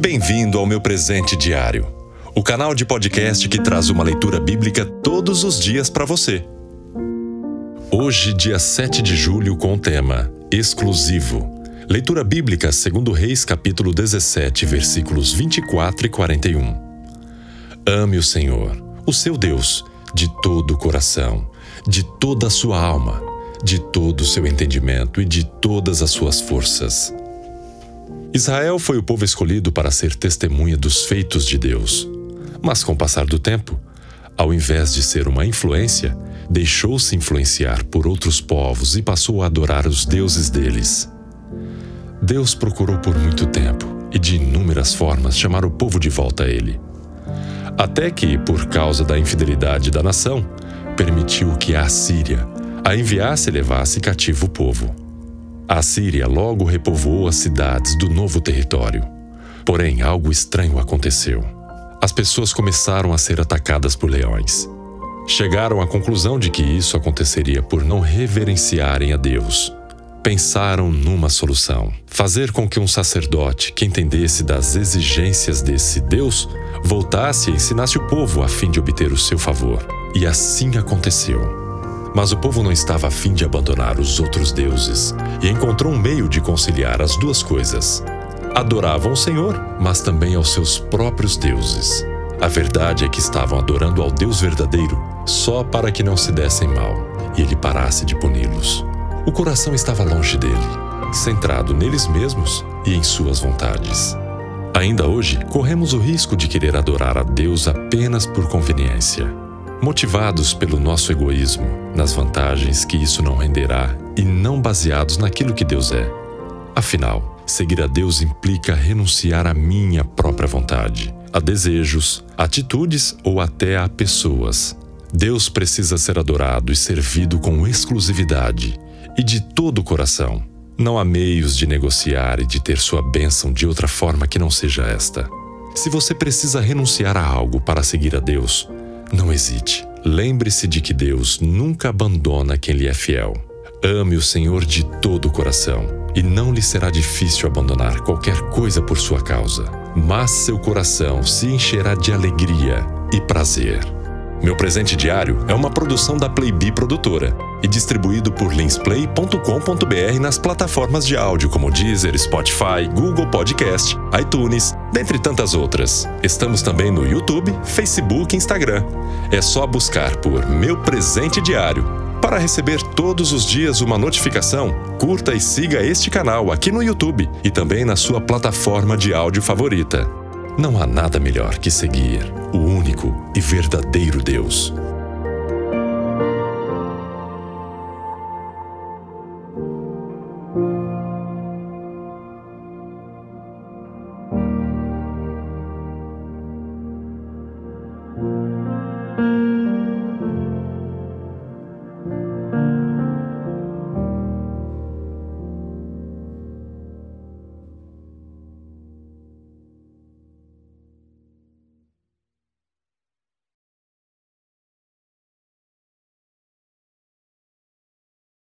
Bem-vindo ao meu presente diário, o canal de podcast que traz uma leitura bíblica todos os dias para você. Hoje, dia 7 de julho, com o tema Exclusivo. Leitura bíblica segundo Reis, capítulo 17, versículos 24 e 41. Ame o Senhor, o seu Deus, de todo o coração, de toda a sua alma, de todo o seu entendimento e de todas as suas forças. Israel foi o povo escolhido para ser testemunha dos feitos de Deus. Mas com o passar do tempo, ao invés de ser uma influência, deixou-se influenciar por outros povos e passou a adorar os deuses deles. Deus procurou por muito tempo e de inúmeras formas chamar o povo de volta a ele. Até que, por causa da infidelidade da nação, permitiu que a Assíria a enviasse e levasse cativo o povo. A Síria logo repovoou as cidades do novo território. Porém, algo estranho aconteceu. As pessoas começaram a ser atacadas por leões. Chegaram à conclusão de que isso aconteceria por não reverenciarem a Deus. Pensaram numa solução: fazer com que um sacerdote que entendesse das exigências desse Deus voltasse e ensinasse o povo a fim de obter o seu favor. E assim aconteceu. Mas o povo não estava a fim de abandonar os outros deuses e encontrou um meio de conciliar as duas coisas. Adoravam o Senhor, mas também aos seus próprios deuses. A verdade é que estavam adorando ao Deus verdadeiro só para que não se dessem mal e ele parasse de puni-los. O coração estava longe dele, centrado neles mesmos e em suas vontades. Ainda hoje, corremos o risco de querer adorar a Deus apenas por conveniência motivados pelo nosso egoísmo, nas vantagens que isso não renderá e não baseados naquilo que Deus é. Afinal, seguir a Deus implica renunciar à minha própria vontade, a desejos, atitudes ou até a pessoas. Deus precisa ser adorado e servido com exclusividade e de todo o coração. Não há meios de negociar e de ter sua bênção de outra forma que não seja esta. Se você precisa renunciar a algo para seguir a Deus, não hesite. Lembre-se de que Deus nunca abandona quem lhe é fiel. Ame o Senhor de todo o coração, e não lhe será difícil abandonar qualquer coisa por sua causa. Mas seu coração se encherá de alegria e prazer. Meu presente diário é uma produção da Playbee Produtora e distribuído por linsplay.com.br nas plataformas de áudio como Deezer, Spotify, Google Podcast, iTunes, dentre tantas outras. Estamos também no YouTube, Facebook e Instagram. É só buscar por Meu Presente Diário. Para receber todos os dias uma notificação, curta e siga este canal aqui no YouTube e também na sua plataforma de áudio favorita. Não há nada melhor que seguir o único e verdadeiro Deus.